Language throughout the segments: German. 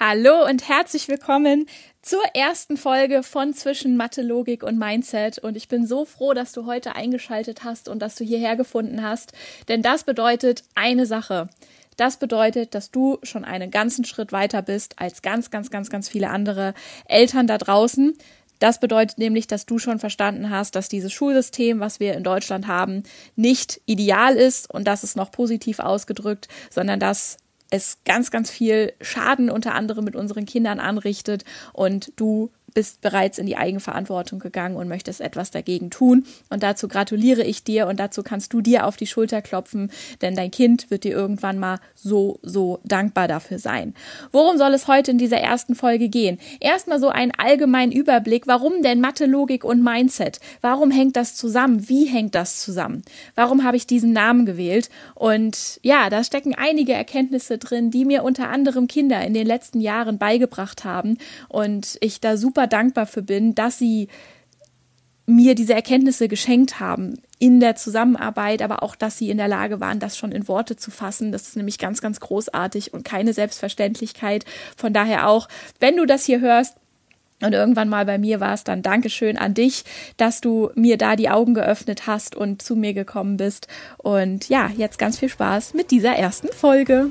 Hallo und herzlich willkommen zur ersten Folge von Zwischen Mathe, Logik und Mindset. Und ich bin so froh, dass du heute eingeschaltet hast und dass du hierher gefunden hast. Denn das bedeutet eine Sache. Das bedeutet, dass du schon einen ganzen Schritt weiter bist als ganz, ganz, ganz, ganz viele andere Eltern da draußen. Das bedeutet nämlich, dass du schon verstanden hast, dass dieses Schulsystem, was wir in Deutschland haben, nicht ideal ist und das ist noch positiv ausgedrückt, sondern dass es ganz, ganz viel Schaden unter anderem mit unseren Kindern anrichtet und du bist bereits in die Eigenverantwortung gegangen und möchtest etwas dagegen tun. Und dazu gratuliere ich dir und dazu kannst du dir auf die Schulter klopfen, denn dein Kind wird dir irgendwann mal so, so dankbar dafür sein. Worum soll es heute in dieser ersten Folge gehen? Erstmal so einen allgemeinen Überblick. Warum denn Mathe, Logik und Mindset? Warum hängt das zusammen? Wie hängt das zusammen? Warum habe ich diesen Namen gewählt? Und ja, da stecken einige Erkenntnisse drin, die mir unter anderem Kinder in den letzten Jahren beigebracht haben und ich da super dankbar für bin, dass sie mir diese Erkenntnisse geschenkt haben in der Zusammenarbeit, aber auch, dass sie in der Lage waren, das schon in Worte zu fassen. Das ist nämlich ganz, ganz großartig und keine Selbstverständlichkeit. Von daher auch, wenn du das hier hörst, und irgendwann mal bei mir warst, dann Dankeschön an dich, dass du mir da die Augen geöffnet hast und zu mir gekommen bist. Und ja, jetzt ganz viel Spaß mit dieser ersten Folge.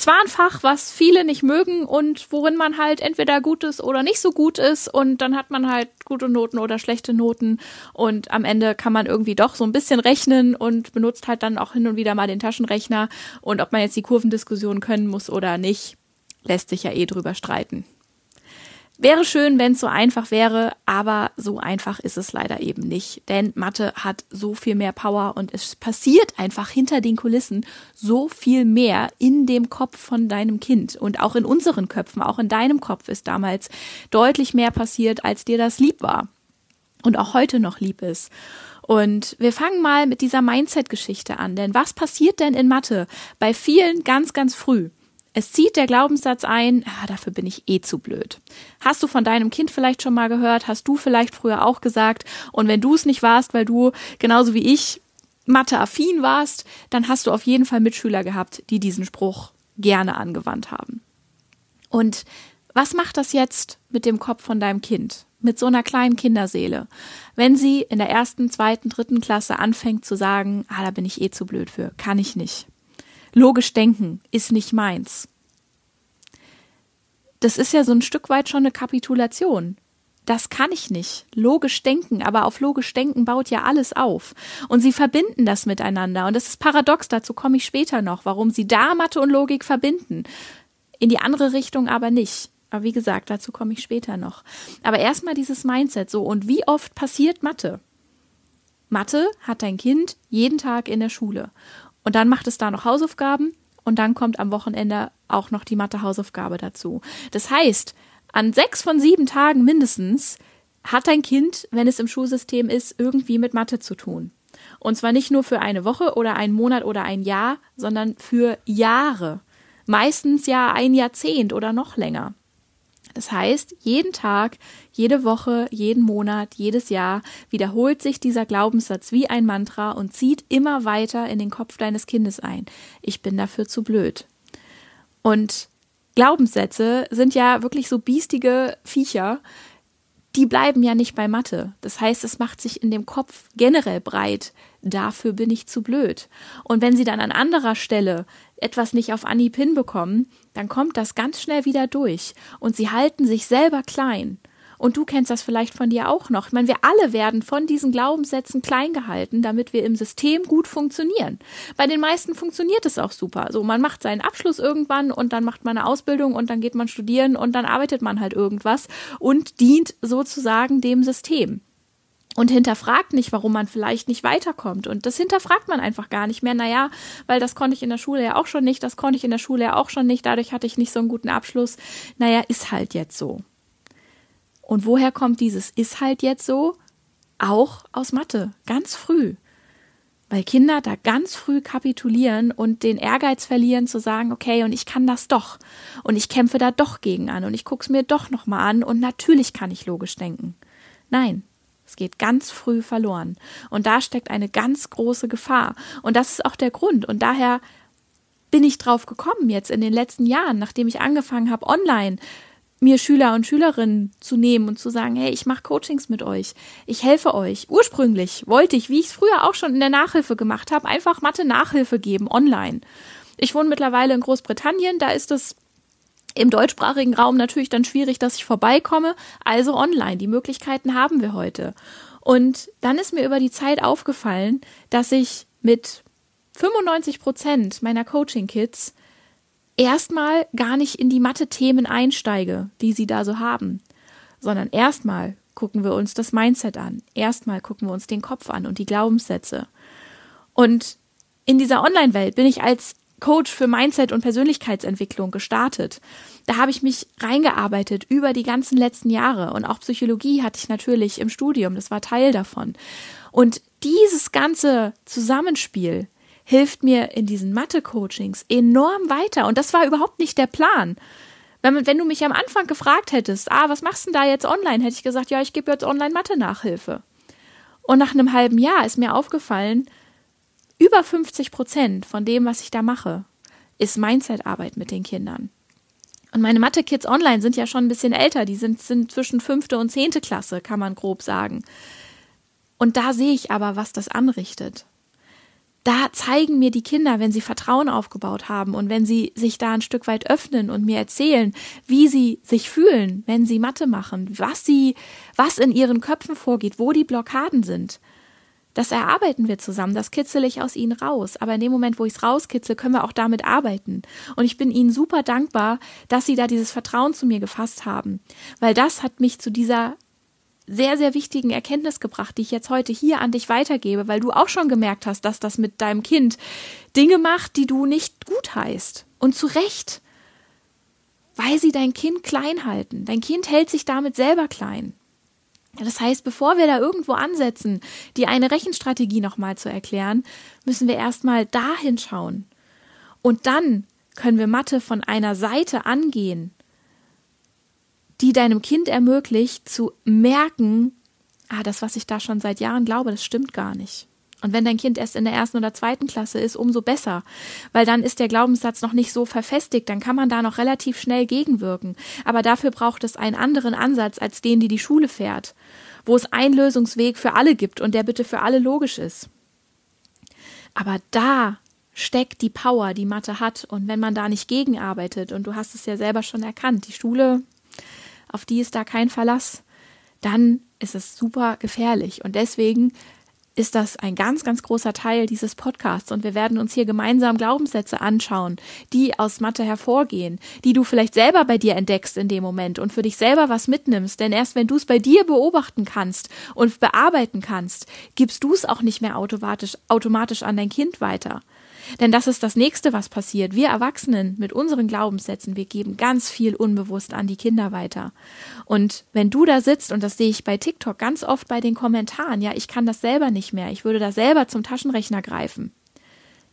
Zwar ein Fach, was viele nicht mögen und worin man halt entweder gut ist oder nicht so gut ist und dann hat man halt gute Noten oder schlechte Noten und am Ende kann man irgendwie doch so ein bisschen rechnen und benutzt halt dann auch hin und wieder mal den Taschenrechner und ob man jetzt die Kurvendiskussion können muss oder nicht, lässt sich ja eh drüber streiten. Wäre schön, wenn es so einfach wäre, aber so einfach ist es leider eben nicht. Denn Mathe hat so viel mehr Power und es passiert einfach hinter den Kulissen so viel mehr in dem Kopf von deinem Kind und auch in unseren Köpfen, auch in deinem Kopf ist damals deutlich mehr passiert, als dir das lieb war und auch heute noch lieb ist. Und wir fangen mal mit dieser Mindset-Geschichte an. Denn was passiert denn in Mathe? Bei vielen ganz, ganz früh. Es zieht der Glaubenssatz ein, ah, dafür bin ich eh zu blöd. Hast du von deinem Kind vielleicht schon mal gehört? Hast du vielleicht früher auch gesagt? Und wenn du es nicht warst, weil du genauso wie ich Mathe-affin warst, dann hast du auf jeden Fall Mitschüler gehabt, die diesen Spruch gerne angewandt haben. Und was macht das jetzt mit dem Kopf von deinem Kind? Mit so einer kleinen Kinderseele? Wenn sie in der ersten, zweiten, dritten Klasse anfängt zu sagen, ah, da bin ich eh zu blöd für, kann ich nicht logisch denken ist nicht meins. Das ist ja so ein Stück weit schon eine Kapitulation. Das kann ich nicht. Logisch denken, aber auf logisch denken baut ja alles auf. Und sie verbinden das miteinander. Und das ist paradox, dazu komme ich später noch, warum sie da Mathe und Logik verbinden. In die andere Richtung aber nicht. Aber wie gesagt, dazu komme ich später noch. Aber erstmal dieses Mindset so. Und wie oft passiert Mathe? Mathe hat dein Kind jeden Tag in der Schule. Und dann macht es da noch Hausaufgaben und dann kommt am Wochenende auch noch die Mathe-Hausaufgabe dazu. Das heißt, an sechs von sieben Tagen mindestens hat dein Kind, wenn es im Schulsystem ist, irgendwie mit Mathe zu tun. Und zwar nicht nur für eine Woche oder einen Monat oder ein Jahr, sondern für Jahre. Meistens ja ein Jahrzehnt oder noch länger. Das heißt, jeden Tag, jede Woche, jeden Monat, jedes Jahr wiederholt sich dieser Glaubenssatz wie ein Mantra und zieht immer weiter in den Kopf deines Kindes ein. Ich bin dafür zu blöd. Und Glaubenssätze sind ja wirklich so biestige Viecher, die bleiben ja nicht bei Mathe. Das heißt, es macht sich in dem Kopf generell breit. Dafür bin ich zu blöd. Und wenn sie dann an anderer Stelle etwas nicht auf Anhieb hinbekommen, dann kommt das ganz schnell wieder durch und sie halten sich selber klein. Und du kennst das vielleicht von dir auch noch. Ich meine, wir alle werden von diesen Glaubenssätzen klein gehalten, damit wir im System gut funktionieren. Bei den meisten funktioniert es auch super. So, man macht seinen Abschluss irgendwann und dann macht man eine Ausbildung und dann geht man studieren und dann arbeitet man halt irgendwas und dient sozusagen dem System und hinterfragt nicht, warum man vielleicht nicht weiterkommt. Und das hinterfragt man einfach gar nicht mehr. Naja, weil das konnte ich in der Schule ja auch schon nicht, das konnte ich in der Schule ja auch schon nicht, dadurch hatte ich nicht so einen guten Abschluss. Naja, ist halt jetzt so. Und woher kommt dieses ist halt jetzt so? Auch aus Mathe, ganz früh. Weil Kinder da ganz früh kapitulieren und den Ehrgeiz verlieren zu sagen, okay, und ich kann das doch. Und ich kämpfe da doch gegen an und ich gucke es mir doch nochmal an und natürlich kann ich logisch denken. Nein, es geht ganz früh verloren. Und da steckt eine ganz große Gefahr. Und das ist auch der Grund. Und daher bin ich drauf gekommen jetzt in den letzten Jahren, nachdem ich angefangen habe, online mir Schüler und Schülerinnen zu nehmen und zu sagen, hey, ich mache Coachings mit euch, ich helfe euch. Ursprünglich wollte ich, wie ich es früher auch schon in der Nachhilfe gemacht habe, einfach Mathe Nachhilfe geben online. Ich wohne mittlerweile in Großbritannien, da ist es im deutschsprachigen Raum natürlich dann schwierig, dass ich vorbeikomme, also online. Die Möglichkeiten haben wir heute. Und dann ist mir über die Zeit aufgefallen, dass ich mit 95 Prozent meiner Coaching-Kids erstmal gar nicht in die Mathe-Themen einsteige, die sie da so haben, sondern erstmal gucken wir uns das Mindset an. Erstmal gucken wir uns den Kopf an und die Glaubenssätze. Und in dieser Online-Welt bin ich als Coach für Mindset und Persönlichkeitsentwicklung gestartet. Da habe ich mich reingearbeitet über die ganzen letzten Jahre und auch Psychologie hatte ich natürlich im Studium, das war Teil davon. Und dieses ganze Zusammenspiel hilft mir in diesen Mathe-Coachings enorm weiter und das war überhaupt nicht der Plan. Wenn, wenn du mich am Anfang gefragt hättest, ah, was machst du denn da jetzt online, hätte ich gesagt, ja, ich gebe jetzt online Mathe-Nachhilfe. Und nach einem halben Jahr ist mir aufgefallen, über 50 Prozent von dem, was ich da mache, ist Mindset-Arbeit mit den Kindern. Und meine Mathe-Kids online sind ja schon ein bisschen älter. Die sind, sind zwischen fünfte und zehnte Klasse, kann man grob sagen. Und da sehe ich aber, was das anrichtet. Da zeigen mir die Kinder, wenn sie Vertrauen aufgebaut haben und wenn sie sich da ein Stück weit öffnen und mir erzählen, wie sie sich fühlen, wenn sie Mathe machen, was sie, was in ihren Köpfen vorgeht, wo die Blockaden sind. Das erarbeiten wir zusammen, das kitzel ich aus ihnen raus. Aber in dem Moment, wo ich es rauskitzel, können wir auch damit arbeiten. Und ich bin ihnen super dankbar, dass sie da dieses Vertrauen zu mir gefasst haben. Weil das hat mich zu dieser sehr, sehr wichtigen Erkenntnis gebracht, die ich jetzt heute hier an dich weitergebe, weil du auch schon gemerkt hast, dass das mit deinem Kind Dinge macht, die du nicht gut heißt. Und zu Recht. Weil sie dein Kind klein halten. Dein Kind hält sich damit selber klein. Das heißt, bevor wir da irgendwo ansetzen, die eine Rechenstrategie nochmal zu erklären, müssen wir erstmal da hinschauen. Und dann können wir Mathe von einer Seite angehen, die deinem Kind ermöglicht zu merken, ah, das, was ich da schon seit Jahren glaube, das stimmt gar nicht. Und wenn dein Kind erst in der ersten oder zweiten Klasse ist, umso besser, weil dann ist der Glaubenssatz noch nicht so verfestigt, dann kann man da noch relativ schnell gegenwirken. Aber dafür braucht es einen anderen Ansatz als den, die die Schule fährt, wo es einen Lösungsweg für alle gibt und der bitte für alle logisch ist. Aber da steckt die Power, die Mathe hat. Und wenn man da nicht gegenarbeitet, und du hast es ja selber schon erkannt, die Schule, auf die ist da kein Verlass, dann ist es super gefährlich. Und deswegen ist das ein ganz, ganz großer Teil dieses Podcasts und wir werden uns hier gemeinsam Glaubenssätze anschauen, die aus Mathe hervorgehen, die du vielleicht selber bei dir entdeckst in dem Moment und für dich selber was mitnimmst, denn erst wenn du es bei dir beobachten kannst und bearbeiten kannst, gibst du es auch nicht mehr automatisch, automatisch an dein Kind weiter. Denn das ist das nächste, was passiert. Wir Erwachsenen mit unseren Glaubenssätzen, wir geben ganz viel unbewusst an die Kinder weiter. Und wenn du da sitzt, und das sehe ich bei TikTok ganz oft bei den Kommentaren, ja, ich kann das selber nicht mehr, ich würde da selber zum Taschenrechner greifen.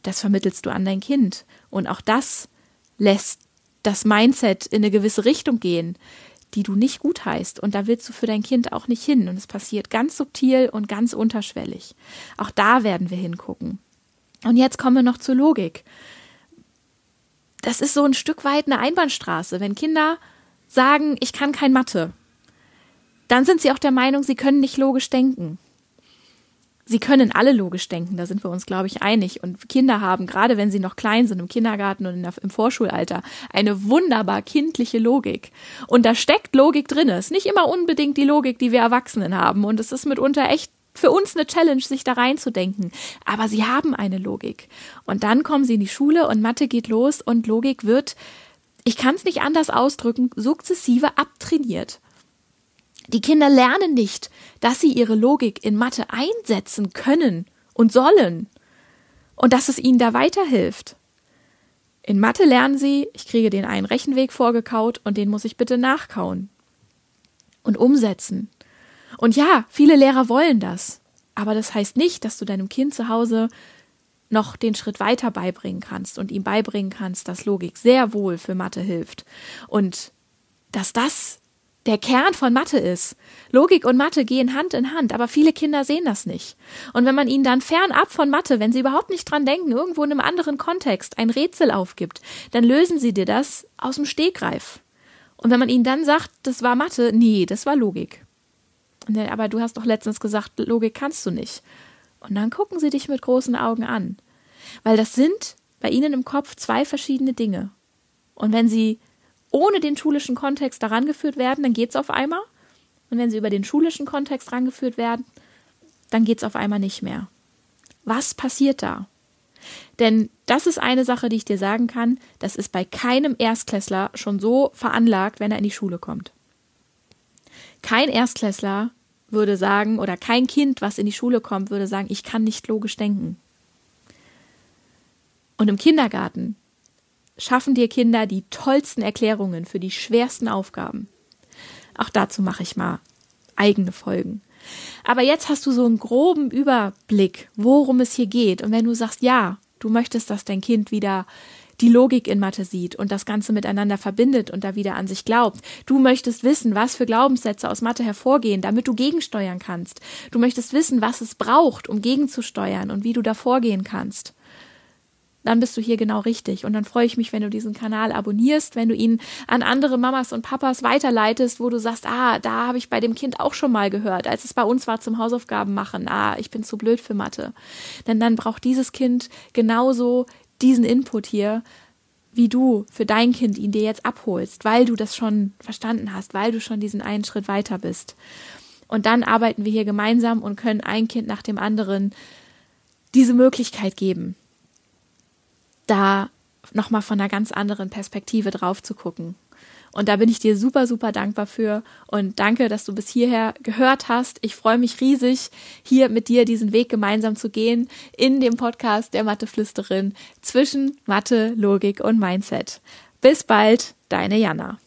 Das vermittelst du an dein Kind. Und auch das lässt das Mindset in eine gewisse Richtung gehen, die du nicht gut heißt. Und da willst du für dein Kind auch nicht hin. Und es passiert ganz subtil und ganz unterschwellig. Auch da werden wir hingucken. Und jetzt kommen wir noch zur Logik. Das ist so ein Stück weit eine Einbahnstraße. Wenn Kinder sagen, ich kann kein Mathe, dann sind sie auch der Meinung, sie können nicht logisch denken. sie können alle logisch denken, da sind wir uns, glaube ich, einig. Und Kinder haben, gerade wenn sie noch klein sind, im Kindergarten und der, im Vorschulalter, eine wunderbar kindliche Logik. Und da steckt Logik drin. Es ist nicht immer unbedingt die Logik, die wir Erwachsenen haben. Und es ist mitunter echt für uns eine Challenge, sich da reinzudenken. Aber sie haben eine Logik. Und dann kommen sie in die Schule und Mathe geht los und Logik wird, ich kann es nicht anders ausdrücken, sukzessive abtrainiert. Die Kinder lernen nicht, dass sie ihre Logik in Mathe einsetzen können und sollen und dass es ihnen da weiterhilft. In Mathe lernen sie, ich kriege den einen Rechenweg vorgekaut und den muss ich bitte nachkauen und umsetzen. Und ja, viele Lehrer wollen das, aber das heißt nicht, dass du deinem Kind zu Hause noch den Schritt weiter beibringen kannst und ihm beibringen kannst, dass Logik sehr wohl für Mathe hilft und dass das der Kern von Mathe ist. Logik und Mathe gehen Hand in Hand, aber viele Kinder sehen das nicht. Und wenn man ihnen dann fernab von Mathe, wenn sie überhaupt nicht dran denken, irgendwo in einem anderen Kontext ein Rätsel aufgibt, dann lösen sie dir das aus dem Stegreif. Und wenn man ihnen dann sagt, das war Mathe, nee, das war Logik. Dann, aber du hast doch letztens gesagt, Logik kannst du nicht. Und dann gucken sie dich mit großen Augen an. Weil das sind bei ihnen im Kopf zwei verschiedene Dinge. Und wenn sie ohne den schulischen Kontext daran geführt werden, dann geht es auf einmal. Und wenn sie über den schulischen Kontext rangeführt werden, dann geht es auf einmal nicht mehr. Was passiert da? Denn das ist eine Sache, die ich dir sagen kann, das ist bei keinem Erstklässler schon so veranlagt, wenn er in die Schule kommt. Kein Erstklässler würde sagen, oder kein Kind, was in die Schule kommt, würde sagen, ich kann nicht logisch denken. Und im Kindergarten schaffen dir Kinder die tollsten Erklärungen für die schwersten Aufgaben. Auch dazu mache ich mal eigene Folgen. Aber jetzt hast du so einen groben Überblick, worum es hier geht. Und wenn du sagst, ja, du möchtest, dass dein Kind wieder die Logik in Mathe sieht und das Ganze miteinander verbindet und da wieder an sich glaubt. Du möchtest wissen, was für Glaubenssätze aus Mathe hervorgehen, damit du gegensteuern kannst. Du möchtest wissen, was es braucht, um gegenzusteuern und wie du da vorgehen kannst dann bist du hier genau richtig. Und dann freue ich mich, wenn du diesen Kanal abonnierst, wenn du ihn an andere Mamas und Papas weiterleitest, wo du sagst, ah, da habe ich bei dem Kind auch schon mal gehört, als es bei uns war zum Hausaufgaben machen, ah, ich bin zu blöd für Mathe. Denn dann braucht dieses Kind genauso diesen Input hier, wie du für dein Kind ihn dir jetzt abholst, weil du das schon verstanden hast, weil du schon diesen einen Schritt weiter bist. Und dann arbeiten wir hier gemeinsam und können ein Kind nach dem anderen diese Möglichkeit geben da nochmal von einer ganz anderen Perspektive drauf zu gucken. Und da bin ich dir super, super dankbar für und danke, dass du bis hierher gehört hast. Ich freue mich riesig, hier mit dir diesen Weg gemeinsam zu gehen in dem Podcast der Matheflüsterin zwischen Mathe, Logik und Mindset. Bis bald, deine Jana.